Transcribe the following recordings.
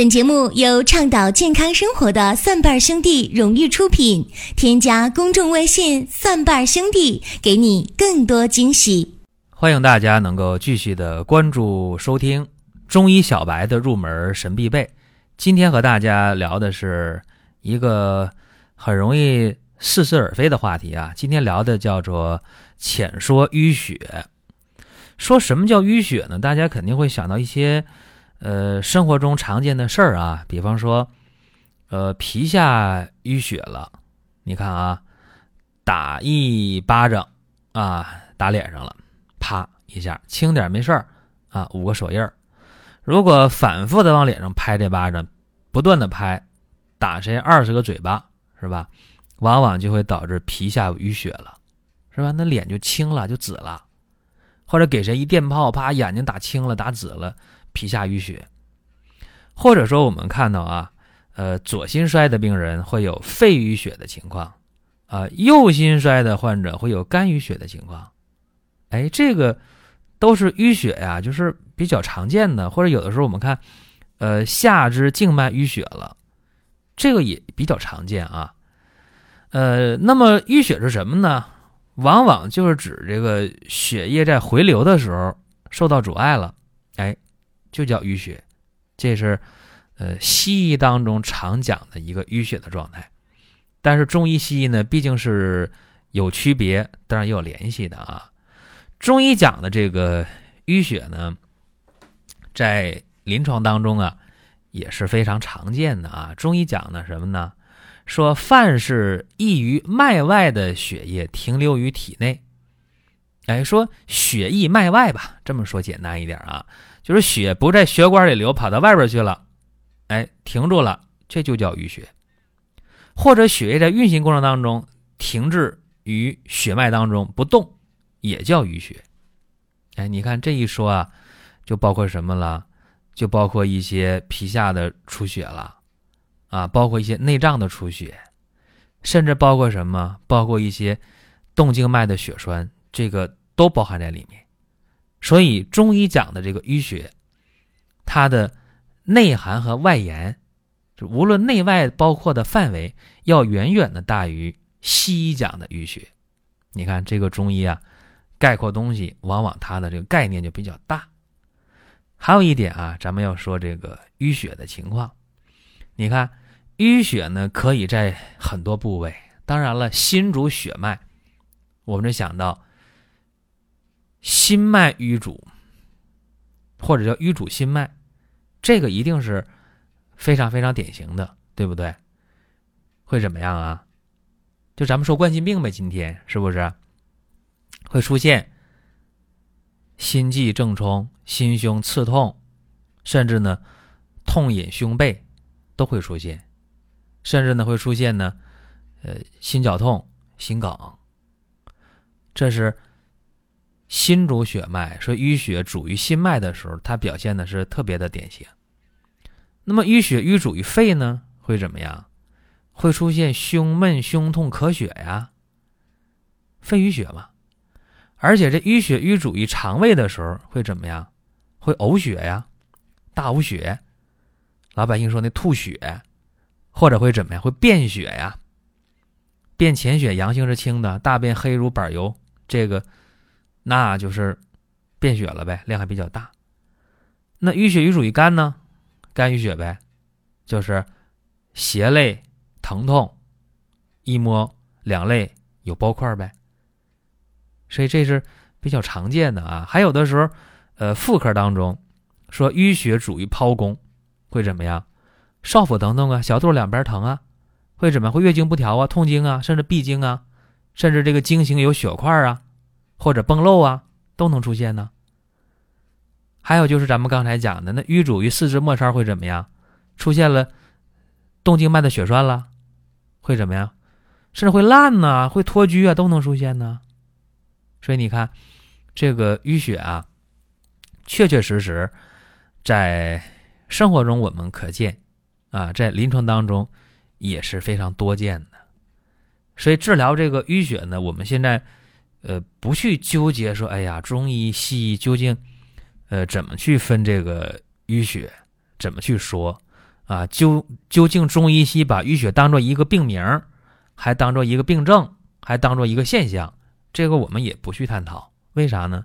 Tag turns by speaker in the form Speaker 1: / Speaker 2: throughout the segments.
Speaker 1: 本节目由倡导健康生活的蒜瓣兄弟荣誉出品。添加公众微信“蒜瓣兄弟”，给你更多惊喜。
Speaker 2: 欢迎大家能够继续的关注收听中医小白的入门神必备。今天和大家聊的是一个很容易似是而非的话题啊。今天聊的叫做浅说淤血。说什么叫淤血呢？大家肯定会想到一些。呃，生活中常见的事儿啊，比方说，呃，皮下淤血了，你看啊，打一巴掌啊，打脸上了，啪一下，轻点没事儿啊，五个手印儿。如果反复的往脸上拍这巴掌，不断的拍，打谁二十个嘴巴，是吧？往往就会导致皮下淤血了，是吧？那脸就青了，就紫了，或者给谁一电炮，啪，眼睛打青了，打紫了。皮下淤血，或者说我们看到啊，呃，左心衰的病人会有肺淤血的情况，啊，右心衰的患者会有肝淤血的情况，哎，这个都是淤血呀，就是比较常见的。或者有的时候我们看，呃，下肢静脉淤血了，这个也比较常见啊。呃，那么淤血是什么呢？往往就是指这个血液在回流的时候受到阻碍了，哎。就叫淤血，这是呃西医当中常讲的一个淤血的状态。但是中医西医呢，毕竟是有区别，当然也有联系的啊。中医讲的这个淤血呢，在临床当中啊也是非常常见的啊。中医讲的什么呢？说凡是溢于脉外的血液停留于体内，哎，说血溢脉外吧，这么说简单一点啊。就是血不在血管里流，跑到外边去了，哎，停住了，这就叫淤血；或者血液在运行过程当中停滞于血脉当中不动，也叫淤血。哎，你看这一说啊，就包括什么了？就包括一些皮下的出血了，啊，包括一些内脏的出血，甚至包括什么？包括一些动静脉的血栓，这个都包含在里面。所以中医讲的这个淤血，它的内涵和外延，就无论内外包括的范围，要远远的大于西医讲的淤血。你看这个中医啊，概括东西往往它的这个概念就比较大。还有一点啊，咱们要说这个淤血的情况。你看淤血呢，可以在很多部位。当然了，心主血脉，我们就想到。心脉瘀阻，或者叫瘀阻心脉，这个一定是非常非常典型的，对不对？会怎么样啊？就咱们说冠心病呗，今天是不是会出现心悸正冲、心胸刺痛，甚至呢痛隐胸背都会出现，甚至呢会出现呢呃心绞痛、心梗，这是。心主血脉，说淤血主于心脉的时候，它表现的是特别的典型。那么淤血淤主于肺呢，会怎么样？会出现胸闷、胸痛、咳血呀，肺淤血嘛。而且这淤血淤主于肠胃的时候，会怎么样？会呕血呀，大呕血。老百姓说那吐血，或者会怎么样？会便血呀，便潜血，阳性是轻的，大便黑如板油，这个。那就是便血了呗，量还比较大。那淤血淤主于肝呢？肝淤血呗，就是胁肋疼痛，一摸两肋有包块呗。所以这是比较常见的啊。还有的时候，呃，妇科当中说淤血主于剖宫，会怎么样？少腹疼痛啊，小肚两边疼啊，会怎么？会月经不调啊，痛经啊，甚至闭经啊，甚至这个经行有血块啊。或者崩漏啊，都能出现呢。还有就是咱们刚才讲的，那瘀阻于四肢末梢会怎么样？出现了动静脉的血栓了，会怎么样？甚至会烂呢，会脱疽啊，都能出现呢。所以你看，这个淤血啊，确确实实在生活中我们可见啊，在临床当中也是非常多见的。所以治疗这个淤血呢，我们现在。呃，不去纠结说，哎呀，中医西医究竟，呃，怎么去分这个淤血，怎么去说？啊，究究竟中医西把淤血当做一个病名，还当做一个病症，还当做一个现象，这个我们也不去探讨。为啥呢？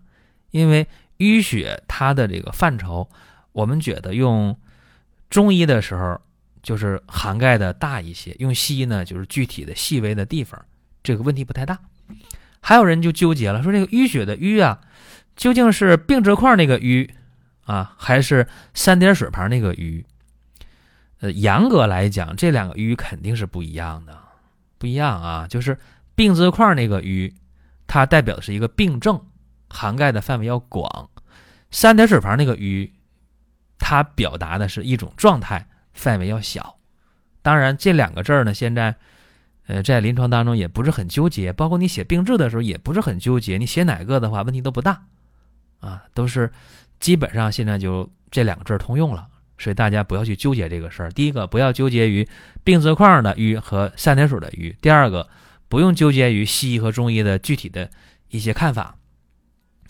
Speaker 2: 因为淤血它的这个范畴，我们觉得用中医的时候就是涵盖的大一些，用西医呢就是具体的细微的地方，这个问题不太大。还有人就纠结了，说这个淤血的淤啊，究竟是病字块那个淤啊，还是三点水旁那个淤？呃，严格来讲，这两个淤肯定是不一样的，不一样啊。就是病字块那个淤，它代表的是一个病症，涵盖的范围要广；三点水旁那个淤，它表达的是一种状态，范围要小。当然，这两个字儿呢，现在呃在临床当中也不是很纠结，包括你写病志的时候也不是很纠结。你写哪个的话，问题都不大啊，都是基本上现在就这两个字通用了。所以大家不要去纠结这个事儿。第一个，不要纠结于病字框的瘀和三点水的瘀；第二个，不用纠结于西医和中医的具体的一些看法。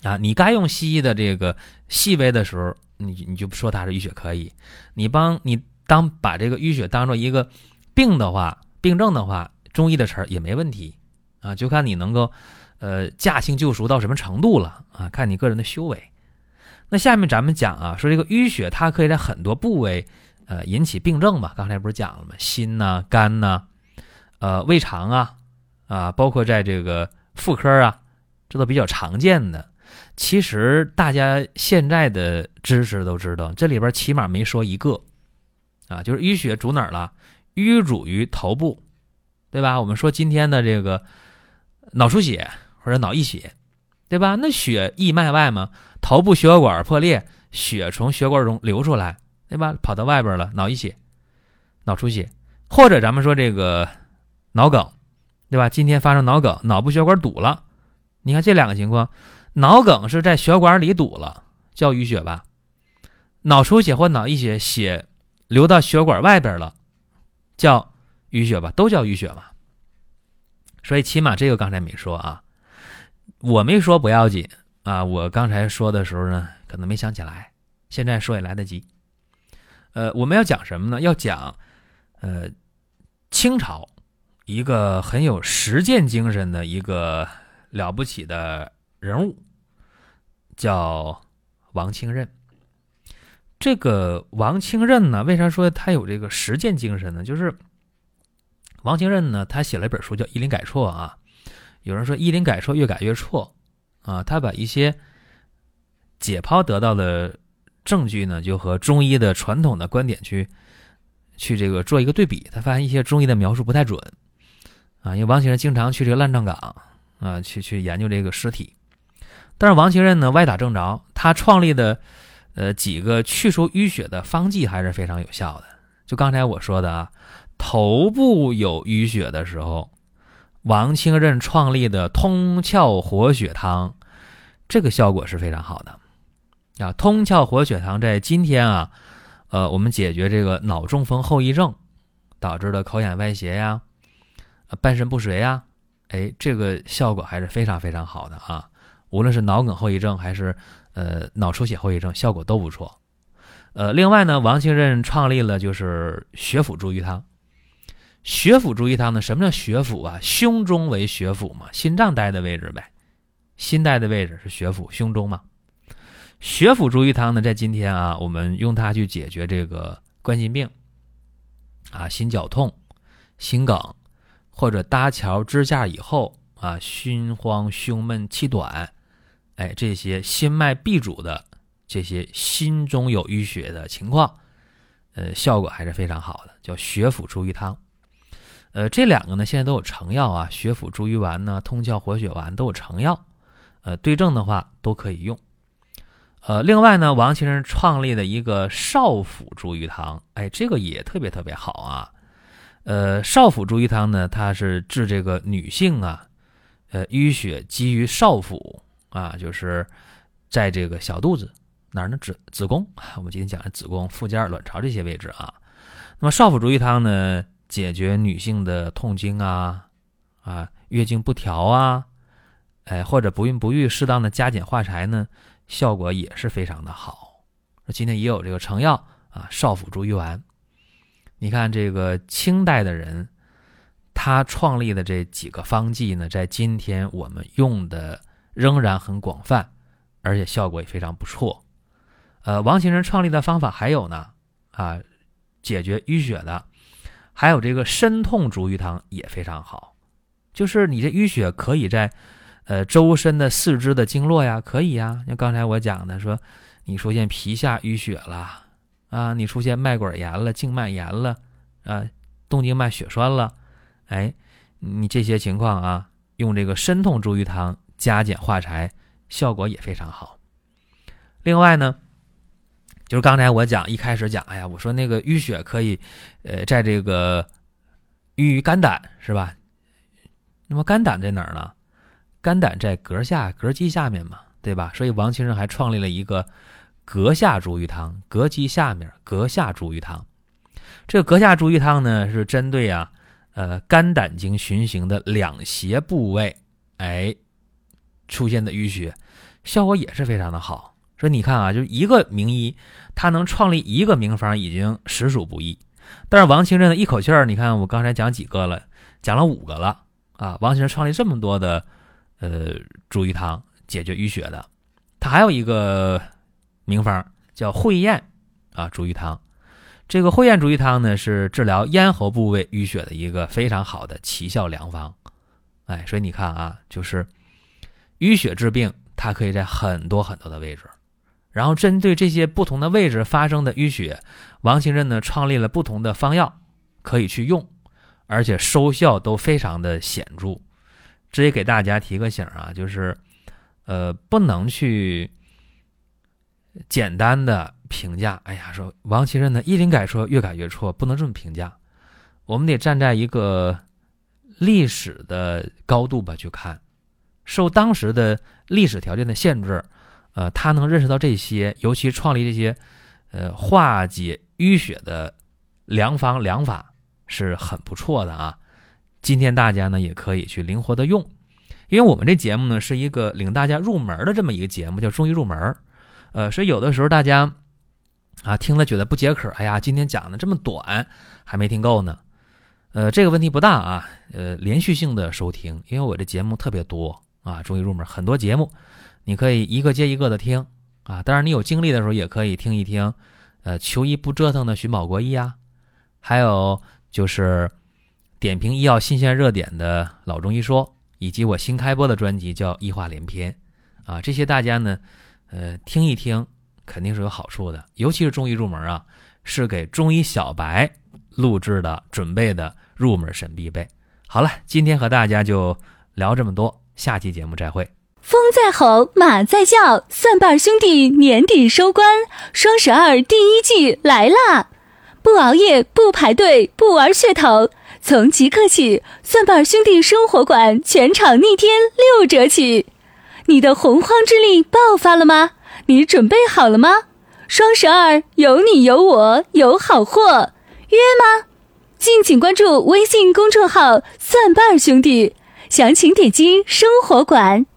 Speaker 2: 啊，你该用西医的这个细微的时候，你你就说它是淤血可以；你帮你当把这个淤血当做一个病的话、病症的话，中医的词儿也没问题。啊，就看你能够呃驾轻就熟到什么程度了啊，看你个人的修为。那下面咱们讲啊，说这个淤血它可以在很多部位，呃，引起病症嘛。刚才不是讲了吗？心呐、肝呐，呃，胃肠啊，啊，包括在这个妇科啊，这都比较常见的。其实大家现在的知识都知道，这里边起码没说一个，啊，就是淤血主哪儿了？淤主于头部，对吧？我们说今天的这个脑出血或者脑溢血，对吧？那血溢脉外嘛。头部血管破裂，血从血管中流出来，对吧？跑到外边了，脑溢血、脑出血，或者咱们说这个脑梗，对吧？今天发生脑梗，脑部血管堵了。你看这两个情况，脑梗是在血管里堵了，叫淤血吧？脑出血或脑溢血，血流到血管外边了，叫淤血吧？都叫淤血嘛。所以起码这个刚才没说啊，我没说不要紧。啊，我刚才说的时候呢，可能没想起来，现在说也来得及。呃，我们要讲什么呢？要讲，呃，清朝一个很有实践精神的一个了不起的人物，叫王清任。这个王清任呢，为啥说他有这个实践精神呢？就是王清任呢，他写了一本书叫《医林改错》啊。有人说《医林改错》越改越错。啊，他把一些解剖得到的证据呢，就和中医的传统的观点去去这个做一个对比，他发现一些中医的描述不太准啊。因为王清任经常去这个烂葬岗啊，去去研究这个尸体，但是王清任呢歪打正着，他创立的呃几个去除淤血的方剂还是非常有效的。就刚才我说的啊，头部有淤血的时候。王清任创立的通窍活血汤，这个效果是非常好的啊！通窍活血汤在今天啊，呃，我们解决这个脑中风后遗症导致的口眼歪斜呀、半身不遂呀，哎，这个效果还是非常非常好的啊！无论是脑梗后遗症还是呃脑出血后遗症，效果都不错。呃，另外呢，王清任创立了就是血府逐瘀汤。血府逐瘀汤呢？什么叫血府啊？胸中为血府嘛，心脏待的位置呗，心待的位置是血府，胸中嘛。血府逐瘀汤呢，在今天啊，我们用它去解决这个冠心病啊、心绞痛、心梗，或者搭桥支架以后啊，心慌、胸闷、气短，哎，这些心脉闭阻的这些心中有淤血的情况，呃，效果还是非常好的，叫血府逐瘀汤。呃，这两个呢，现在都有成药啊，血府逐瘀丸呢，通窍活血丸都有成药，呃，对症的话都可以用。呃，另外呢，王先生创立的一个少府逐瘀汤，哎，这个也特别特别好啊。呃，少府逐瘀汤呢，它是治这个女性啊，呃，淤血积于少府啊，就是在这个小肚子哪儿呢？子子宫，我们今天讲的子宫、附件、卵巢这些位置啊。那么少府逐瘀汤呢？解决女性的痛经啊，啊，月经不调啊，哎，或者不孕不育，适当的加减化柴呢，效果也是非常的好。今天也有这个成药啊，少腹逐瘀丸。你看这个清代的人，他创立的这几个方剂呢，在今天我们用的仍然很广泛，而且效果也非常不错。呃，王先生创立的方法还有呢，啊，解决淤血的，还有这个参痛逐瘀汤也非常好。就是你这淤血可以在，呃，周身的四肢的经络呀，可以呀。像刚才我讲的，说你出现皮下淤血了，啊，你出现脉管炎了、静脉炎了，啊，动静脉血栓了，哎，你这些情况啊，用这个参痛逐瘀汤加减化柴，效果也非常好。另外呢。就是刚才我讲一开始讲，哎呀，我说那个淤血可以，呃，在这个淤于肝胆是吧？那么肝胆在哪儿呢？肝胆在膈下膈肌下面嘛，对吧？所以王先生还创立了一个膈下逐瘀汤，膈肌下面膈下逐瘀汤。这个膈下逐瘀汤呢，是针对啊，呃，肝胆经循行的两胁部位，哎，出现的淤血，效果也是非常的好。说你看啊，就一个名医，他能创立一个名方已经实属不易。但是王清任呢，一口气儿，你看我刚才讲几个了，讲了五个了啊。王先生创立这么多的呃逐瘀汤，解决淤血的。他还有一个名方叫会厌啊逐瘀汤。这个会厌逐瘀汤呢，是治疗咽喉部位淤血的一个非常好的奇效良方。哎，所以你看啊，就是淤血治病，它可以在很多很多的位置。然后针对这些不同的位置发生的淤血，王清任呢创立了不同的方药可以去用，而且收效都非常的显著。这也给大家提个醒啊，就是，呃，不能去简单的评价。哎呀，说王清任呢一灵改说越改越错，不能这么评价。我们得站在一个历史的高度吧去看，受当时的历史条件的限制。呃，他能认识到这些，尤其创立这些，呃，化解淤血的良方良法是很不错的啊。今天大家呢也可以去灵活的用，因为我们这节目呢是一个领大家入门的这么一个节目，叫中医入门。呃，所以有的时候大家啊听了觉得不解渴，哎呀，今天讲的这么短，还没听够呢。呃，这个问题不大啊。呃，连续性的收听，因为我这节目特别多啊，中医入门很多节目。你可以一个接一个的听啊，当然你有精力的时候也可以听一听，呃，求医不折腾的寻宝国医啊，还有就是点评医药新鲜热点的老中医说，以及我新开播的专辑叫医话连篇啊，这些大家呢，呃，听一听肯定是有好处的，尤其是中医入门啊，是给中医小白录制的准备的入门神必备。好了，今天和大家就聊这么多，下期节目再会。
Speaker 1: 风在吼，马在叫，蒜瓣兄弟年底收官，双十二第一季来啦！不熬夜，不排队，不玩噱头，从即刻起，蒜瓣兄弟生活馆全场逆天六折起！你的洪荒之力爆发了吗？你准备好了吗？双十二有你有我有好货，约吗？敬请关注微信公众号“蒜瓣兄弟”，详情点击生活馆。